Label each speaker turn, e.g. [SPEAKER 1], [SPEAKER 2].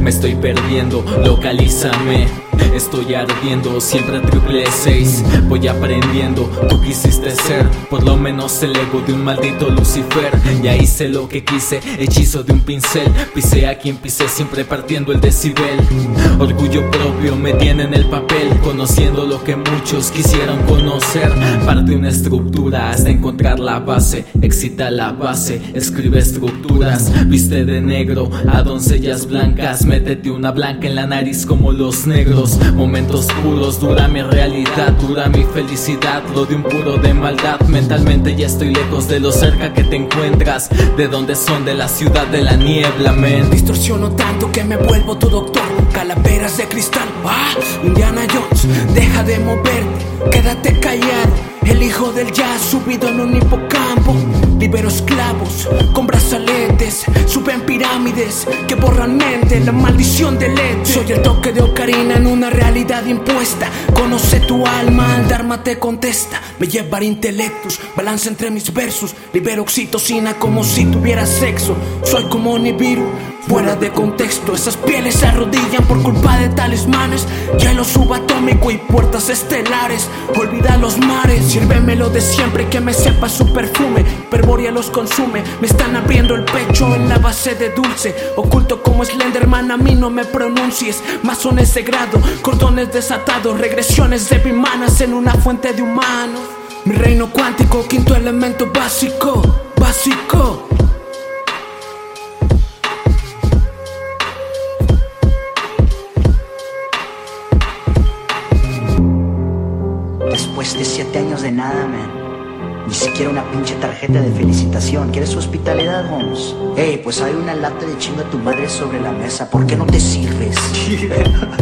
[SPEAKER 1] me estoy perdiendo, localízame. Estoy ardiendo, siempre triple seis. Voy aprendiendo, tú quisiste ser por lo menos el ego de un maldito Lucifer. Ya hice lo que quise, hechizo de un pincel. Pisé a quien pisé, siempre partiendo el decibel. Orgullo propio me tiene en el papel, conociendo lo que muchos quisieron conocer. Parte una estructura hasta encontrar la base. Excita la base, escribe estructuras. Viste de negro a doncellas blancas. Métete una blanca en la nariz como los negros. Momentos puros, dura mi realidad, dura mi felicidad. Lo de un puro de maldad. Mentalmente ya estoy lejos de lo cerca que te encuentras. De donde son, de la ciudad de la niebla, men.
[SPEAKER 2] Distorsiono tanto que me vuelvo tu doctor. Calaveras de cristal, ah, Indiana Jones, deja de moverte, quédate callado. El hijo del jazz subido en un hipocampo. Libero esclavos con que mente, la maldición del hecho. Soy el toque de ocarina en una realidad impuesta. Conoce tu alma, al Dharma te contesta. Me llevaré intelectos, balance entre mis versos. Libero oxitocina como si tuviera sexo. Soy como Nibiru, fuera de contexto. Esas pieles se arrodillan por culpa de talismanes. Hielo subatómico y puertas estelares. Olvida los mares, sírvemelo de siempre que me sepa su perfume. Perboria los consume, me están abriendo el pecho en la base de dulce. Oculto como Slenderman, a mí no me pronuncies. Masones de grado, cordones desatados, regresiones de bimanas en una fuente de humanos. Mi reino cuántico, quinto elemento básico, básico.
[SPEAKER 3] Después de siete años de nada, man. Ni siquiera una pinche tarjeta de felicitación. ¿Quieres hospitalidad, Holmes? Ey, pues hay una lata de chingo de tu madre sobre la mesa. ¿Por qué no te sirves?